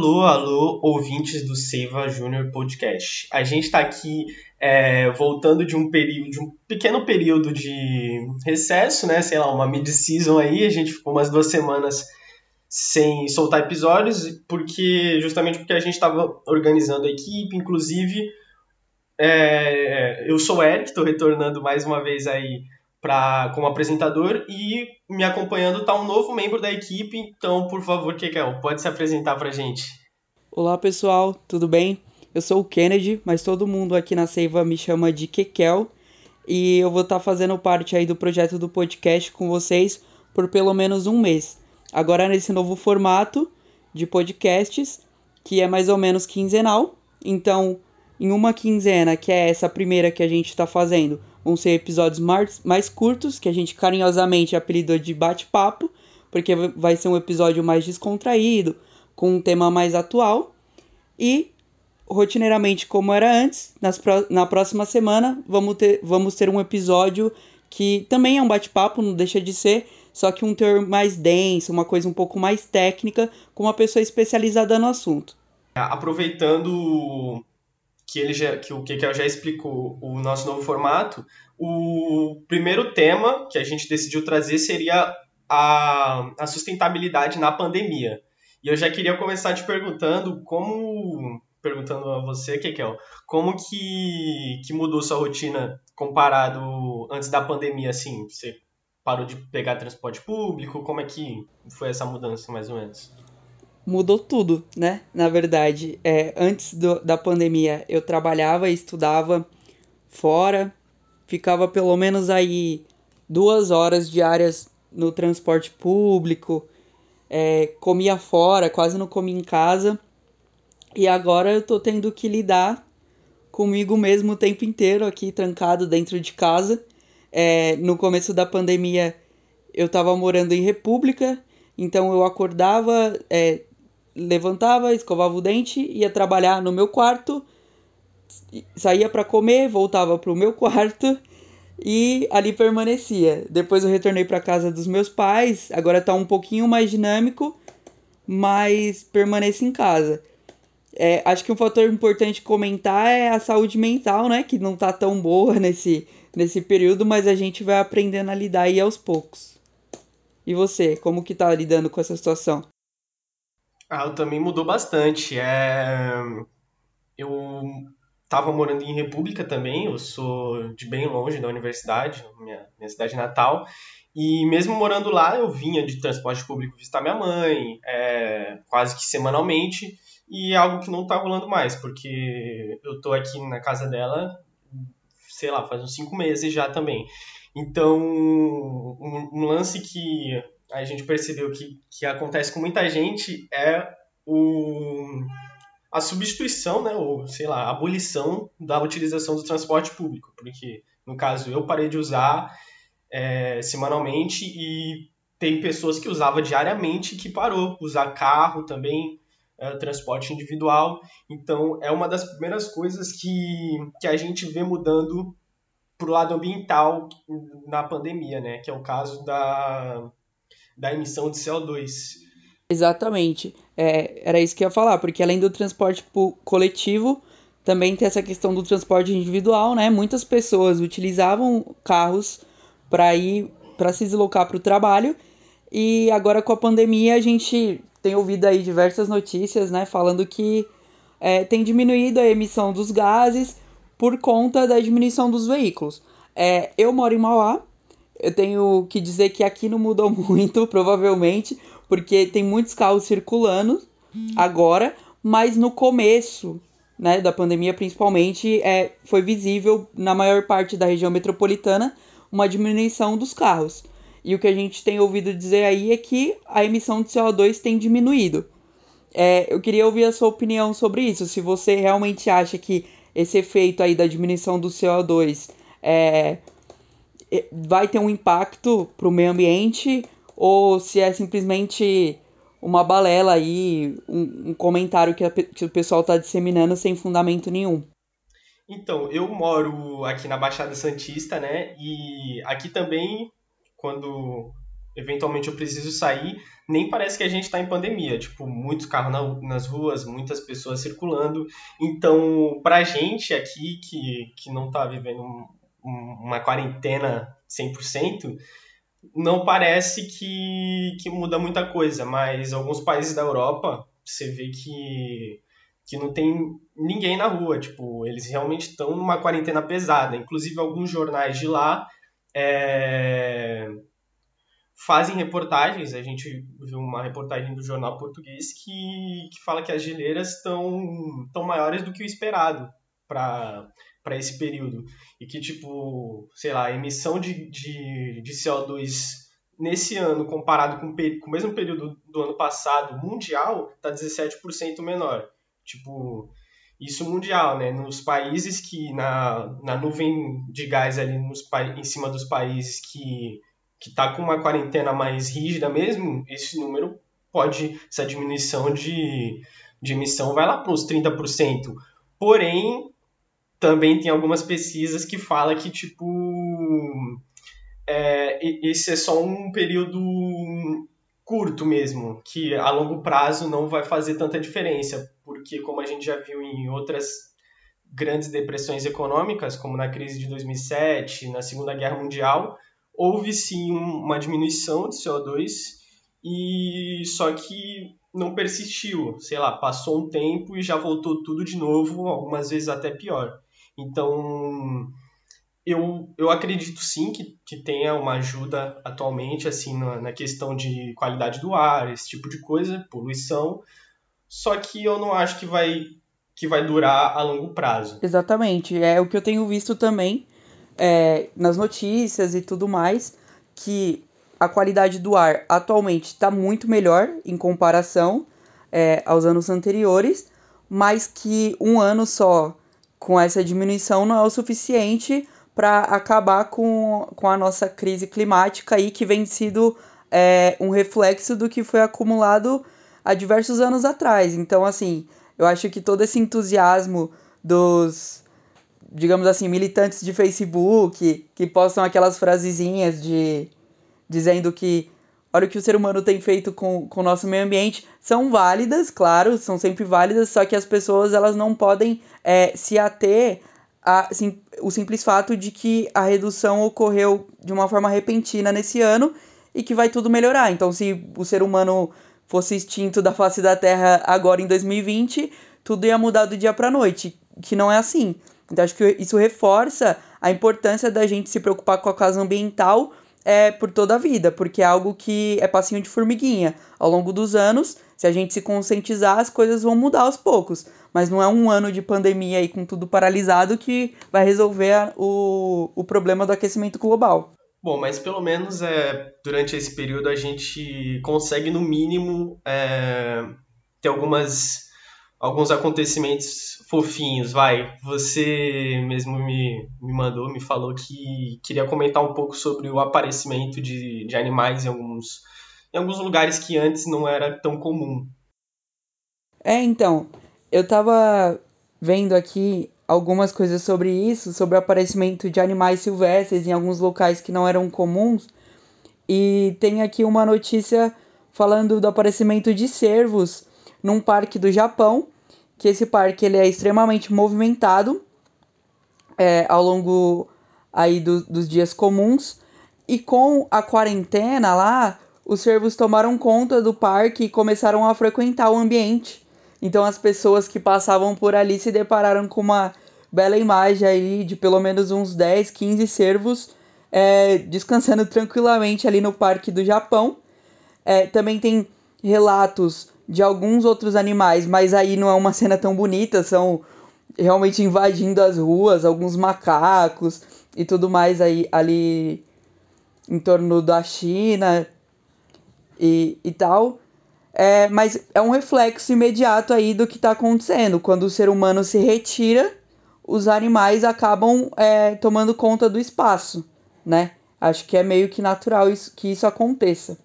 Alô, alô, ouvintes do Seiva Júnior Podcast. A gente está aqui é, voltando de um período, de um pequeno período de recesso, né? Sei lá, uma mid-season aí. A gente ficou umas duas semanas sem soltar episódios, porque justamente porque a gente estava organizando a equipe, inclusive é, eu sou o Eric, estou retornando mais uma vez aí pra, como apresentador e me acompanhando está um novo membro da equipe. Então, por favor, Kekel, pode se apresentar para gente. Olá, pessoal, tudo bem? Eu sou o Kennedy, mas todo mundo aqui na Seiva me chama de Kekel. E eu vou estar tá fazendo parte aí do projeto do podcast com vocês por pelo menos um mês. Agora nesse novo formato de podcasts, que é mais ou menos quinzenal. Então, em uma quinzena, que é essa primeira que a gente está fazendo, Vão ser episódios mais, mais curtos, que a gente carinhosamente apelidou de bate-papo, porque vai ser um episódio mais descontraído, com um tema mais atual. E, rotineiramente, como era antes, nas, na próxima semana vamos ter, vamos ter um episódio que também é um bate-papo, não deixa de ser, só que um teor mais denso, uma coisa um pouco mais técnica, com uma pessoa especializada no assunto. Aproveitando que ele já, que o Kekel já explicou o nosso novo formato, o primeiro tema que a gente decidiu trazer seria a, a sustentabilidade na pandemia. E eu já queria começar te perguntando como perguntando a você, Kekel, como que, que mudou sua rotina comparado antes da pandemia, assim? Você parou de pegar transporte público? Como é que foi essa mudança, mais ou menos? Mudou tudo, né? Na verdade, é, antes do, da pandemia eu trabalhava e estudava fora, ficava pelo menos aí duas horas diárias no transporte público, é, comia fora, quase não comia em casa. E agora eu tô tendo que lidar comigo mesmo o tempo inteiro aqui trancado dentro de casa. É, no começo da pandemia eu tava morando em República, então eu acordava, é, levantava, escovava o dente, ia trabalhar no meu quarto, saía para comer, voltava para o meu quarto e ali permanecia. Depois eu retornei para casa dos meus pais, agora está um pouquinho mais dinâmico, mas permaneci em casa. É, acho que um fator importante comentar é a saúde mental, né? Que não tá tão boa nesse, nesse período, mas a gente vai aprendendo a lidar aí aos poucos. E você, como que tá lidando com essa situação? Ah, também mudou bastante. É... Eu estava morando em República também, eu sou de bem longe da universidade, minha, minha cidade natal, e mesmo morando lá, eu vinha de transporte público visitar minha mãe, é, quase que semanalmente, e é algo que não está rolando mais, porque eu estou aqui na casa dela, sei lá, faz uns cinco meses já também. Então, um, um lance que a gente percebeu que, que acontece com muita gente é o, a substituição, né, ou sei lá, a abolição da utilização do transporte público, porque no caso eu parei de usar é, semanalmente e tem pessoas que usavam diariamente que parou, usar carro também, é, transporte individual. Então é uma das primeiras coisas que, que a gente vê mudando para o lado ambiental na pandemia, né? Que é o caso da, da emissão de CO2. Exatamente. É, era isso que eu ia falar, porque além do transporte coletivo, também tem essa questão do transporte individual, né? Muitas pessoas utilizavam carros para ir para se deslocar para o trabalho e agora com a pandemia a gente tem ouvido aí diversas notícias, né, falando que é, tem diminuído a emissão dos gases por conta da diminuição dos veículos. É, eu moro em Mauá, eu tenho que dizer que aqui não mudou muito, provavelmente, porque tem muitos carros circulando agora, mas no começo né, da pandemia, principalmente, é, foi visível na maior parte da região metropolitana uma diminuição dos carros. E o que a gente tem ouvido dizer aí é que a emissão de CO2 tem diminuído. É, eu queria ouvir a sua opinião sobre isso. Se você realmente acha que esse efeito aí da diminuição do CO2 é, vai ter um impacto para o meio ambiente ou se é simplesmente uma balela aí, um, um comentário que, a, que o pessoal está disseminando sem fundamento nenhum. Então, eu moro aqui na Baixada Santista, né? E aqui também, quando eventualmente eu preciso sair, nem parece que a gente está em pandemia. Tipo, muitos carros na, nas ruas, muitas pessoas circulando. Então, para a gente aqui que, que não está vivendo um, uma quarentena 100%, não parece que, que muda muita coisa, mas alguns países da Europa, você vê que, que não tem ninguém na rua, tipo, eles realmente estão numa quarentena pesada. Inclusive, alguns jornais de lá é, fazem reportagens, a gente viu uma reportagem do jornal português que, que fala que as geleiras estão tão maiores do que o esperado para para esse período. E que, tipo, sei lá, a emissão de, de, de CO2 nesse ano, comparado com, com o mesmo período do ano passado, mundial, está 17% menor. Tipo, isso mundial, né? Nos países que, na, na nuvem de gás ali nos, em cima dos países que que está com uma quarentena mais rígida mesmo, esse número pode, essa diminuição de, de emissão vai lá para os 30%. Porém, também tem algumas pesquisas que falam que, tipo, é, esse é só um período curto mesmo, que a longo prazo não vai fazer tanta diferença, porque como a gente já viu em outras grandes depressões econômicas, como na crise de 2007, na Segunda Guerra Mundial, houve sim uma diminuição de CO2 e só que não persistiu, sei lá, passou um tempo e já voltou tudo de novo, algumas vezes até pior. Então, eu, eu acredito sim que, que tenha uma ajuda atualmente, assim, na, na questão de qualidade do ar, esse tipo de coisa, poluição, só que eu não acho que vai, que vai durar a longo prazo. Exatamente, é o que eu tenho visto também é, nas notícias e tudo mais, que a qualidade do ar atualmente está muito melhor em comparação é, aos anos anteriores, mas que um ano só com essa diminuição não é o suficiente para acabar com, com a nossa crise climática aí, que vem sido é, um reflexo do que foi acumulado há diversos anos atrás. Então, assim, eu acho que todo esse entusiasmo dos, digamos assim, militantes de Facebook que postam aquelas frasezinhas de dizendo que olha o que o ser humano tem feito com, com o nosso meio ambiente, são válidas, claro, são sempre válidas, só que as pessoas elas não podem é, se ater a, sim, o simples fato de que a redução ocorreu de uma forma repentina nesse ano e que vai tudo melhorar. Então, se o ser humano fosse extinto da face da Terra agora em 2020, tudo ia mudar do dia para noite, que não é assim. Então, acho que isso reforça a importância da gente se preocupar com a causa ambiental é, por toda a vida, porque é algo que é passinho de formiguinha. Ao longo dos anos, se a gente se conscientizar, as coisas vão mudar aos poucos. Mas não é um ano de pandemia aí com tudo paralisado que vai resolver o, o problema do aquecimento global. Bom, mas pelo menos é, durante esse período a gente consegue, no mínimo, é, ter algumas alguns acontecimentos fofinhos, vai. Você mesmo me, me mandou, me falou que queria comentar um pouco sobre o aparecimento de, de animais em alguns, em alguns lugares que antes não era tão comum. É, então, eu tava vendo aqui algumas coisas sobre isso, sobre o aparecimento de animais silvestres em alguns locais que não eram comuns. E tem aqui uma notícia falando do aparecimento de cervos num parque do Japão, que esse parque ele é extremamente movimentado é, ao longo aí do, dos dias comuns. E com a quarentena lá, os cervos tomaram conta do parque e começaram a frequentar o ambiente. Então as pessoas que passavam por ali se depararam com uma bela imagem aí de pelo menos uns 10, 15 cervos é, descansando tranquilamente ali no parque do Japão. É, também tem relatos de alguns outros animais, mas aí não é uma cena tão bonita, são realmente invadindo as ruas, alguns macacos e tudo mais aí ali em torno da China e, e tal. É, mas é um reflexo imediato aí do que está acontecendo. Quando o ser humano se retira, os animais acabam é, tomando conta do espaço, né? Acho que é meio que natural isso, que isso aconteça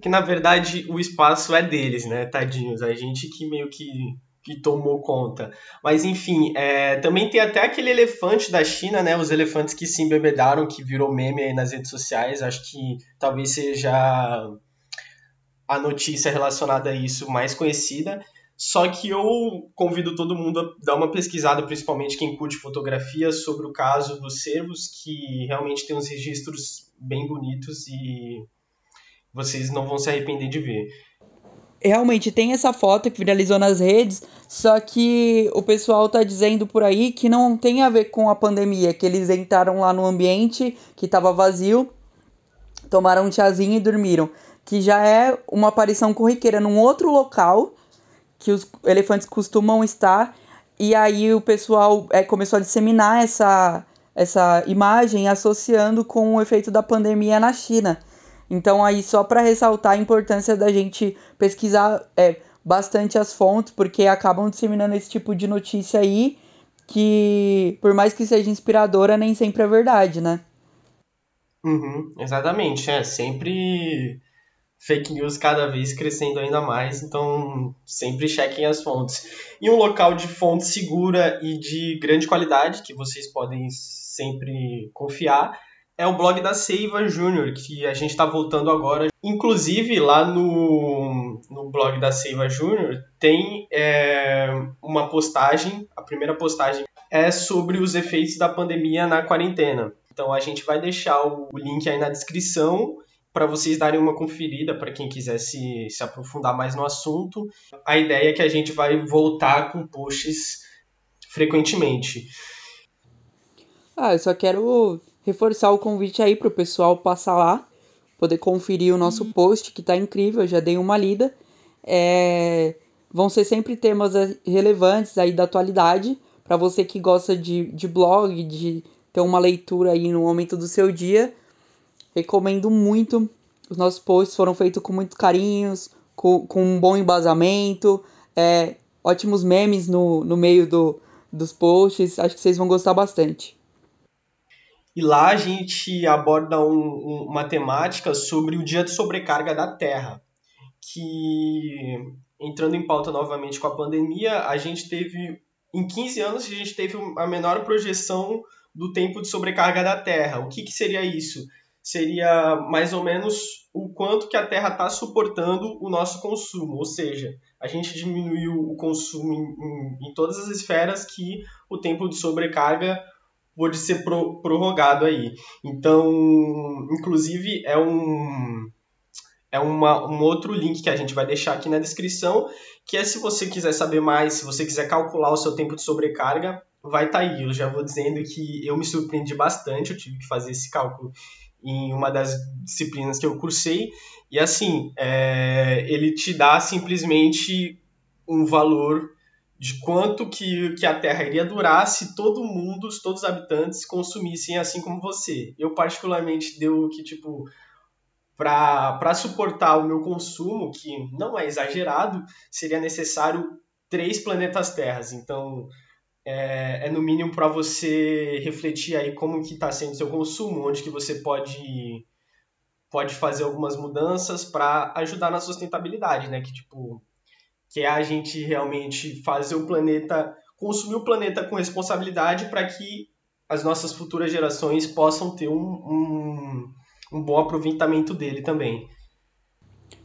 que na verdade o espaço é deles, né, tadinhos. A gente que meio que que tomou conta. Mas enfim, é, também tem até aquele elefante da China, né? Os elefantes que se embebedaram, que virou meme aí nas redes sociais. Acho que talvez seja a notícia relacionada a isso mais conhecida. Só que eu convido todo mundo a dar uma pesquisada, principalmente quem curte fotografia, sobre o caso dos cervos, que realmente tem uns registros bem bonitos e vocês não vão se arrepender de ver realmente tem essa foto que viralizou nas redes, só que o pessoal tá dizendo por aí que não tem a ver com a pandemia, que eles entraram lá no ambiente que tava vazio, tomaram um chazinho e dormiram, que já é uma aparição corriqueira num outro local que os elefantes costumam estar, e aí o pessoal é, começou a disseminar essa essa imagem associando com o efeito da pandemia na China. Então, aí, só para ressaltar a importância da gente pesquisar é, bastante as fontes, porque acabam disseminando esse tipo de notícia aí, que, por mais que seja inspiradora, nem sempre é verdade, né? Uhum, exatamente, é sempre fake news cada vez crescendo ainda mais, então sempre chequem as fontes. E um local de fonte segura e de grande qualidade, que vocês podem sempre confiar, é o blog da Seiva Júnior, que a gente está voltando agora. Inclusive, lá no, no blog da Seiva Júnior tem é, uma postagem, a primeira postagem é sobre os efeitos da pandemia na quarentena. Então a gente vai deixar o, link aí na descrição para vocês darem uma conferida para quem quiser se, se aprofundar mais no assunto. A ideia é que a gente vai voltar com posts frequentemente. Ah, eu só quero reforçar o convite aí para o pessoal passar lá, poder conferir o nosso uhum. post, que está incrível, já dei uma lida. É, vão ser sempre temas eh, relevantes aí da atualidade, para você que gosta de, de blog, de ter uma leitura aí no momento do seu dia. Recomendo muito. Os nossos posts foram feitos com muito carinhos, com, com um bom embasamento, é, ótimos memes no, no meio do, dos posts. Acho que vocês vão gostar bastante. E lá a gente aborda um, um, uma temática sobre o dia de sobrecarga da Terra, que entrando em pauta novamente com a pandemia, a gente teve em 15 anos a gente teve a menor projeção do tempo de sobrecarga da Terra. O que, que seria isso? Seria mais ou menos o quanto que a Terra está suportando o nosso consumo, ou seja, a gente diminuiu o consumo em, em, em todas as esferas que o tempo de sobrecarga pode ser pro, prorrogado aí. Então, inclusive, é um é uma, um outro link que a gente vai deixar aqui na descrição, que é se você quiser saber mais, se você quiser calcular o seu tempo de sobrecarga, vai estar tá aí. Eu já vou dizendo que eu me surpreendi bastante, eu tive que fazer esse cálculo em uma das disciplinas que eu cursei, e assim, é, ele te dá simplesmente um valor de quanto que, que a Terra iria durar se todo mundo, todos os habitantes consumissem assim como você. Eu particularmente deu que tipo para suportar o meu consumo, que não é exagerado, seria necessário três planetas Terras. Então é, é no mínimo para você refletir aí como que está sendo seu consumo, onde que você pode pode fazer algumas mudanças para ajudar na sustentabilidade, né? Que tipo que é a gente realmente fazer o planeta, consumir o planeta com responsabilidade para que as nossas futuras gerações possam ter um, um, um bom aproveitamento dele também.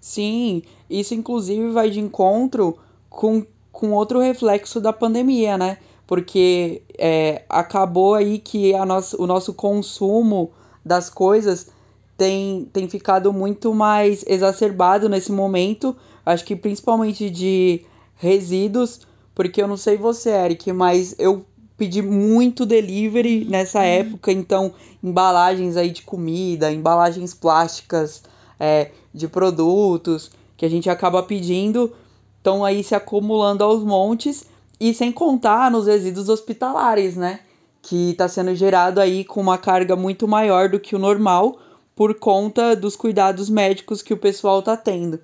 Sim, isso inclusive vai de encontro com, com outro reflexo da pandemia, né? Porque é, acabou aí que a nosso, o nosso consumo das coisas tem, tem ficado muito mais exacerbado nesse momento Acho que principalmente de resíduos, porque eu não sei você, Eric, mas eu pedi muito delivery nessa uhum. época, então embalagens aí de comida, embalagens plásticas é, de produtos que a gente acaba pedindo, estão aí se acumulando aos montes e sem contar nos resíduos hospitalares, né? Que está sendo gerado aí com uma carga muito maior do que o normal por conta dos cuidados médicos que o pessoal está tendo.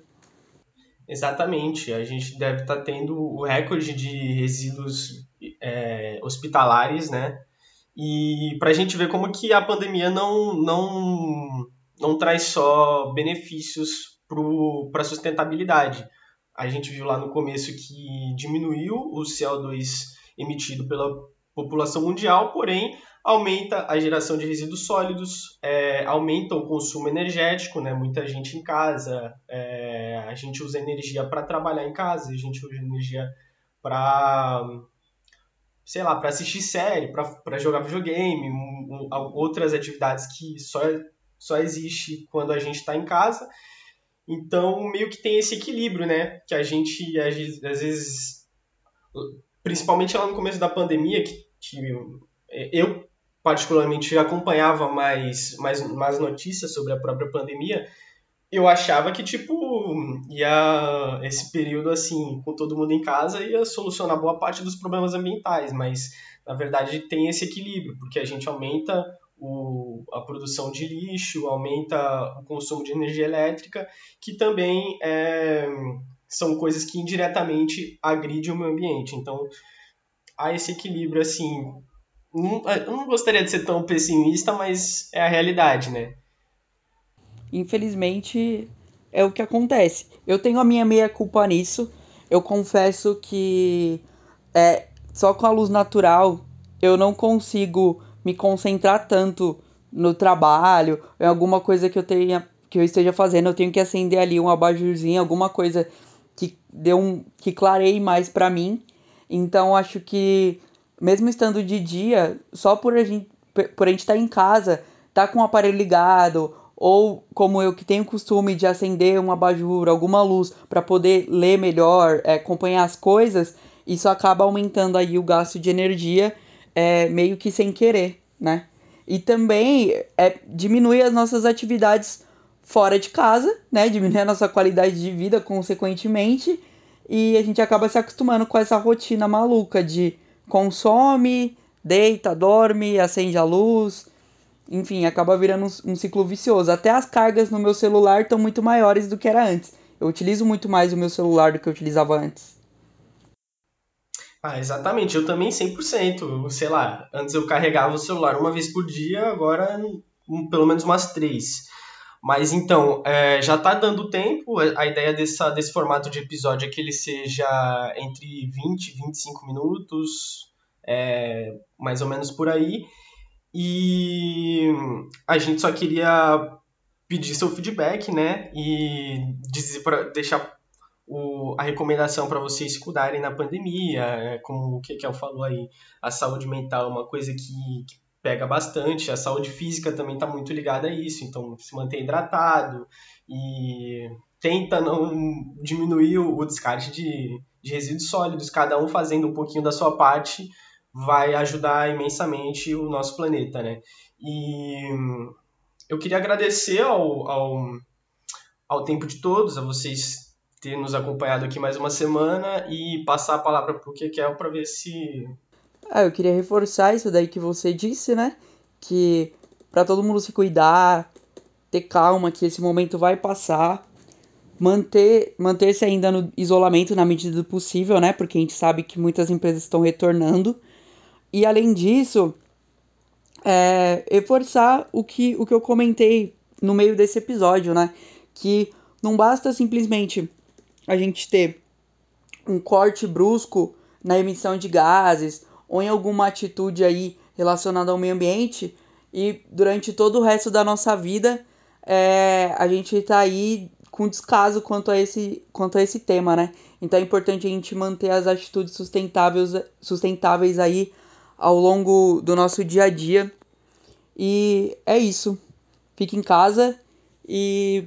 Exatamente. A gente deve estar tá tendo o recorde de resíduos é, hospitalares, né? E para a gente ver como que a pandemia não, não, não traz só benefícios para a sustentabilidade. a gente viu lá no começo que diminuiu o CO2 emitido pela população mundial, porém aumenta a geração de resíduos sólidos, é, aumenta o consumo energético, né? Muita gente em casa, é, a gente usa energia para trabalhar em casa, a gente usa energia para sei lá, para assistir série, para jogar videogame, um, um, outras atividades que só, só existe quando a gente está em casa. Então, meio que tem esse equilíbrio, né? Que a gente, às vezes, principalmente lá no começo da pandemia, que, que eu particularmente acompanhava mais, mais, mais notícias sobre a própria pandemia, eu achava que, tipo, ia esse período, assim, com todo mundo em casa, ia solucionar boa parte dos problemas ambientais, mas, na verdade, tem esse equilíbrio, porque a gente aumenta o, a produção de lixo, aumenta o consumo de energia elétrica, que também é, são coisas que indiretamente agridem o meio ambiente. Então, há esse equilíbrio, assim, eu não gostaria de ser tão pessimista, mas é a realidade, né? Infelizmente, é o que acontece. Eu tenho a minha meia culpa nisso. Eu confesso que é, só com a luz natural eu não consigo me concentrar tanto no trabalho, em alguma coisa que eu tenha que eu esteja fazendo, eu tenho que acender ali um abajurzinho, alguma coisa que dê um que clareie mais para mim. Então acho que mesmo estando de dia, só por a gente por a gente estar tá em casa, tá com o aparelho ligado ou como eu que tenho o costume de acender uma abajur, alguma luz para poder ler melhor, é, acompanhar as coisas, isso acaba aumentando aí o gasto de energia é, meio que sem querer, né? E também é, diminui as nossas atividades fora de casa, né? Diminui a nossa qualidade de vida, consequentemente, e a gente acaba se acostumando com essa rotina maluca de consome, deita, dorme, acende a luz, enfim, acaba virando um, um ciclo vicioso. Até as cargas no meu celular estão muito maiores do que era antes. Eu utilizo muito mais o meu celular do que eu utilizava antes. Ah, exatamente. Eu também 100%. Sei lá, antes eu carregava o celular uma vez por dia, agora um, pelo menos umas três. Mas então, é, já está dando tempo. A ideia dessa, desse formato de episódio é que ele seja entre 20 e 25 minutos, é, mais ou menos por aí. E a gente só queria pedir seu feedback, né? E dizer para deixar o, a recomendação para vocês se cuidarem na pandemia, é, como o que que falou aí, a saúde mental é uma coisa que, que pega bastante, a saúde física também está muito ligada a isso, então se manter hidratado e tenta não diminuir o, descarte de, de resíduos sólidos, cada um fazendo um pouquinho da sua parte vai ajudar imensamente o nosso planeta, né? E eu queria agradecer ao, ao, ao tempo de todos, a vocês terem nos acompanhado aqui mais uma semana e passar a palavra para o Kekel para ver se. Ah, eu queria reforçar isso daí que você disse, né? Que para todo mundo se cuidar, ter calma, que esse momento vai passar. Manter, manter-se ainda no isolamento na medida do possível, né? Porque a gente sabe que muitas empresas estão retornando. E além disso, é, reforçar o que, o que eu comentei no meio desse episódio, né? Que não basta simplesmente a gente ter um corte brusco na emissão de gases ou em alguma atitude aí relacionada ao meio ambiente e durante todo o resto da nossa vida é, a gente está aí com descaso quanto a, esse, quanto a esse tema, né? Então é importante a gente manter as atitudes sustentáveis, sustentáveis aí ao longo do nosso dia a dia. E é isso. Fique em casa e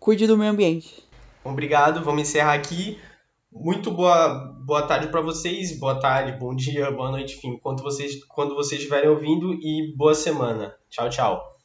cuide do meio ambiente. Obrigado, vamos encerrar aqui. Muito boa, boa tarde para vocês, boa tarde, bom dia, boa noite, enfim, quando vocês, quando vocês estiverem ouvindo e boa semana. Tchau, tchau.